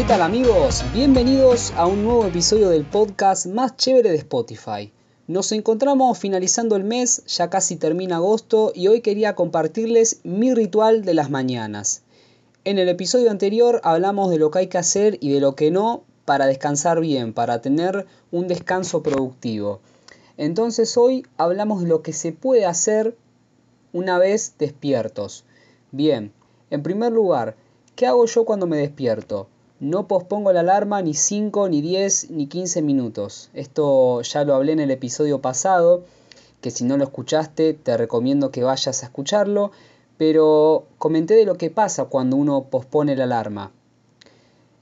¿Qué tal amigos? Bienvenidos a un nuevo episodio del podcast más chévere de Spotify. Nos encontramos finalizando el mes, ya casi termina agosto y hoy quería compartirles mi ritual de las mañanas. En el episodio anterior hablamos de lo que hay que hacer y de lo que no para descansar bien, para tener un descanso productivo. Entonces hoy hablamos de lo que se puede hacer una vez despiertos. Bien, en primer lugar, ¿qué hago yo cuando me despierto? No pospongo la alarma ni 5, ni 10, ni 15 minutos. Esto ya lo hablé en el episodio pasado, que si no lo escuchaste te recomiendo que vayas a escucharlo, pero comenté de lo que pasa cuando uno pospone la alarma.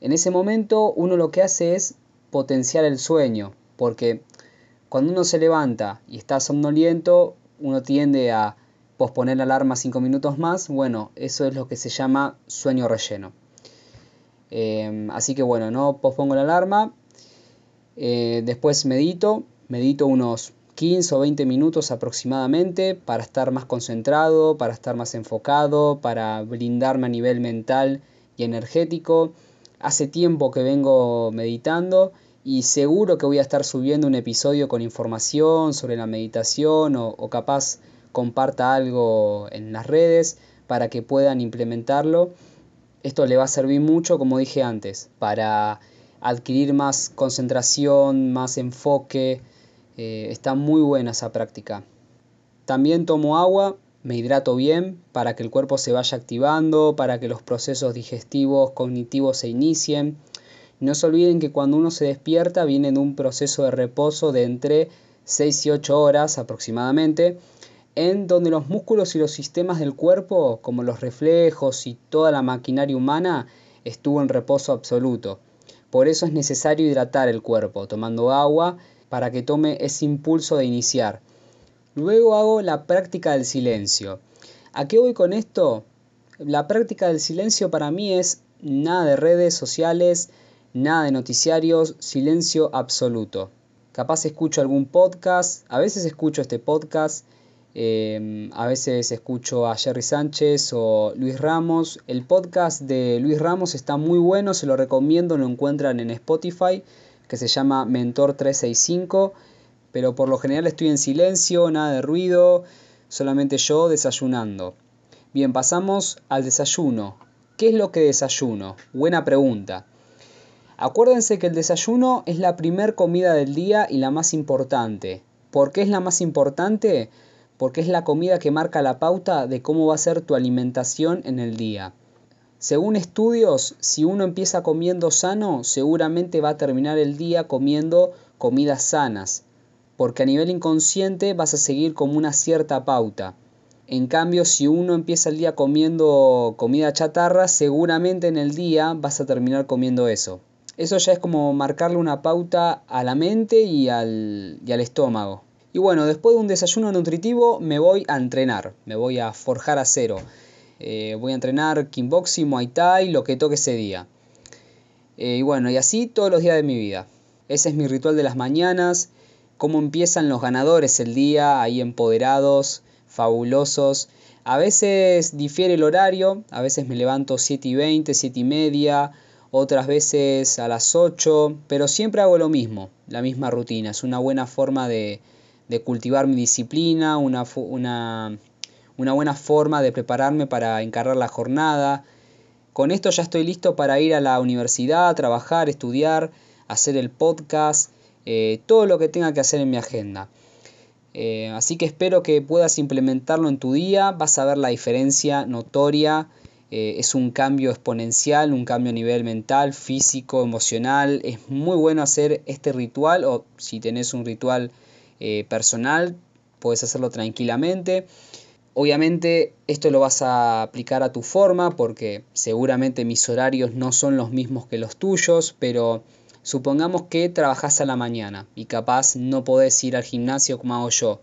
En ese momento uno lo que hace es potenciar el sueño, porque cuando uno se levanta y está somnoliento, uno tiende a posponer la alarma 5 minutos más. Bueno, eso es lo que se llama sueño relleno. Em, así que bueno, no pospongo la alarma. Eh, después medito, medito unos 15 o 20 minutos aproximadamente para estar más concentrado, para estar más enfocado, para brindarme a nivel mental y energético. Hace tiempo que vengo meditando y seguro que voy a estar subiendo un episodio con información sobre la meditación o, capaz comparta algo en las redes para que puedan implementarlo. Esto le va a servir mucho, como dije antes, para adquirir más concentración, más enfoque. Eh, está muy buena esa práctica. También tomo agua, me hidrato bien para que el cuerpo se vaya activando, para que los procesos digestivos, cognitivos se inicien. No se olviden que cuando uno se despierta viene en un proceso de reposo de entre 6 y 8 horas aproximadamente, en donde los músculos y los sistemas del cuerpo, como los reflejos y toda la maquinaria humana, estuvo en reposo absoluto. Por eso es necesario hidratar el cuerpo, tomando agua para que tome ese impulso de iniciar. Luego hago la práctica del silencio. ¿A qué voy con esto? La práctica del silencio para mí es nada de redes sociales, nada de noticiarios, silencio absoluto. Capaz escucho algún podcast, a veces escucho este podcast, em, a veces escucho a Jerry Sánchez o Luis Ramos. El podcast de Luis Ramos está muy bueno, se lo recomiendo, lo encuentran en Spotify, que se llama Mentor 365 pero por lo general estoy en silencio, nada de ruido, solamente yo desayunando. Bien, pasamos al desayuno. ¿Qué es lo que desayuno? Buena pregunta. Acuérdense que el desayuno es la primer comida del día y la más importante. ¿Por qué es la más importante? Porque es la comida que marca la pauta de cómo va a ser tu alimentación en el día. Según estudios, si uno empieza comiendo sano, seguramente va a terminar el día comiendo comidas sanas porque a nivel inconsciente vas a seguir como una cierta pauta. En cambio, si uno empieza el día comiendo comida chatarra, seguramente en el día vas a terminar comiendo eso. Eso ya es como marcarle una pauta a la mente y al, y al estómago. Y bueno, después de un desayuno nutritivo me voy a entrenar, me voy a forjar a cero. Eh, voy a entrenar kickboxing, muay thai, lo que toque ese día. Eh, y bueno, y así todos los días de mi vida. Ese es mi ritual de las mañanas cómo empiezan los ganadores el día, ahí empoderados, fabulosos. A veces difiere el horario, a veces me levanto 7 y 20, 7 y media, otras veces a las 8, pero siempre hago lo mismo, la misma rutina. Es una buena forma de, cultivar mi disciplina, una, una, una buena forma de prepararme para encargar la jornada. Con esto ya estoy listo para ir a la universidad, trabajar, estudiar, hacer el podcast eh, todo lo que tenga que hacer en mi agenda. Eh, así que espero que puedas implementarlo en tu día, vas a ver la diferencia notoria, eh, es un cambio exponencial, un cambio a nivel mental, físico, emocional, es muy bueno hacer este ritual o si tenés un ritual personal, puedes hacerlo tranquilamente. Obviamente esto lo vas a aplicar a tu forma porque seguramente mis horarios no son los mismos que los tuyos, pero Supongamos que trabajas a la mañana y capaz no podés ir al gimnasio como hago yo.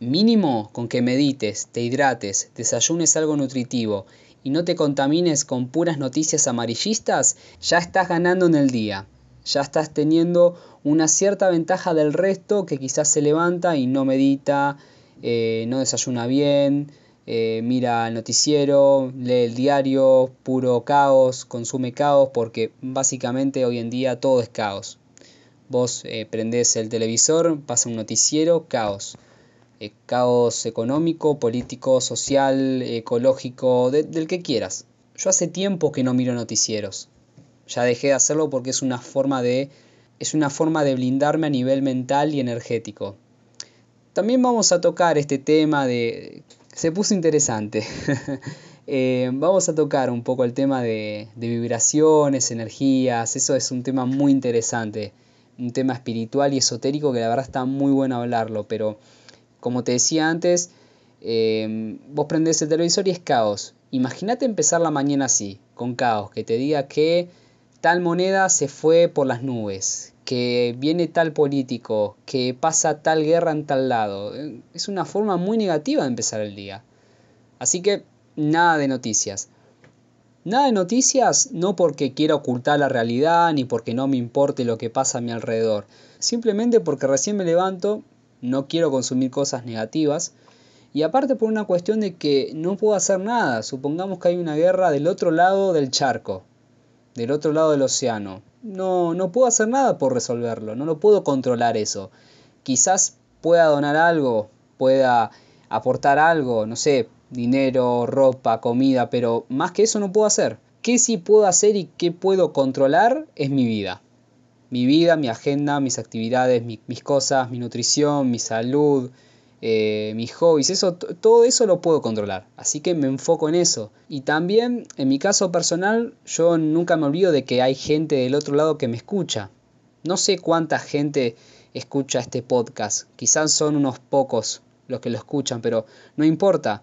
Mínimo con que medites, te hidrates, desayunes algo nutritivo y no te contamines con puras noticias amarillistas, ya estás ganando en el día. Ya estás teniendo una cierta ventaja del resto que quizás se levanta y no medita, eh, no desayuna bien, eh, mira el noticiero, lee el diario, puro caos, consume caos, porque básicamente hoy en día todo es caos. Vos eh, prendés el televisor, pasa un noticiero, caos. Eh, caos económico, político, social, ecológico, del que quieras. Yo hace tiempo que no miro noticieros. Ya dejé de hacerlo porque es una forma de es una forma de blindarme a nivel mental y energético. También vamos a tocar este tema de... Se puso interesante. Eh, vamos a tocar un poco el tema de, de vibraciones, energías. Eso es un tema muy interesante. Un tema espiritual y esotérico que la verdad está muy bueno hablarlo. Pero como te decía antes, eh, vos prendés el televisor y es caos. Imagínate empezar la mañana así, con caos, que te diga que tal moneda se fue por las nubes, que viene tal político, que pasa tal guerra en tal lado. Es una forma muy negativa de empezar el día. Así que nada de noticias. Nada de noticias no porque quiera ocultar la realidad ni porque no me importe lo que pasa a mi alrededor. Simplemente porque recién me levanto, no quiero consumir cosas negativas. Y aparte por una cuestión de que no puedo hacer nada. Supongamos que hay una guerra del otro lado del charco, del otro lado del océano no, no puedo hacer nada por resolverlo, no lo puedo controlar eso. Quizás pueda donar algo, pueda aportar algo, no sé, dinero, ropa, comida, pero más que eso no puedo hacer. ¿Qué sí puedo hacer y qué puedo controlar? Es mi vida. Mi vida, mi agenda, mis actividades, mis cosas, mi nutrición, mi salud, eh, mis hobbies, eso, todo eso lo puedo controlar. Así que me enfoco en eso. Y también, en mi caso personal, yo nunca me olvido de que hay gente del otro lado que me escucha. No sé cuánta gente escucha este podcast. Quizás son unos pocos los que lo escuchan, pero no importa.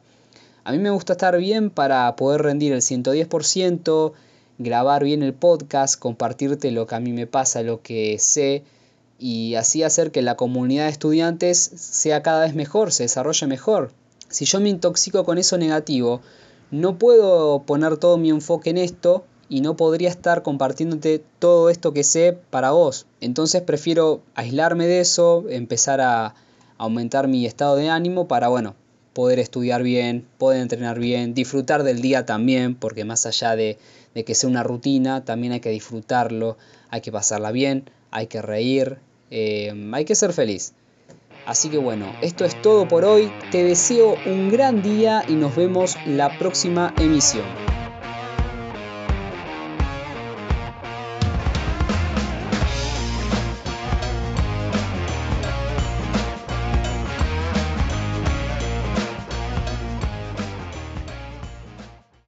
A mí me gusta estar bien para poder rendir el 110%, grabar bien el podcast, compartirte lo que a mí me pasa, lo que sé y así hacer que la comunidad de estudiantes sea cada vez mejor, se desarrolle mejor. Si yo me intoxico con eso negativo, no puedo poner todo mi enfoque en esto y no podría estar compartiéndote todo esto que sé para vos. Entonces prefiero aislarme de eso, empezar a aumentar mi estado de ánimo para, bueno, poder estudiar bien, poder entrenar bien, disfrutar del día también, porque más allá de, de que sea una rutina, también hay que disfrutarlo, hay que pasarla bien, hay que reír, eh, hay que ser feliz. Así que bueno, esto es todo por hoy. Te deseo un gran día y nos vemos la próxima emisión.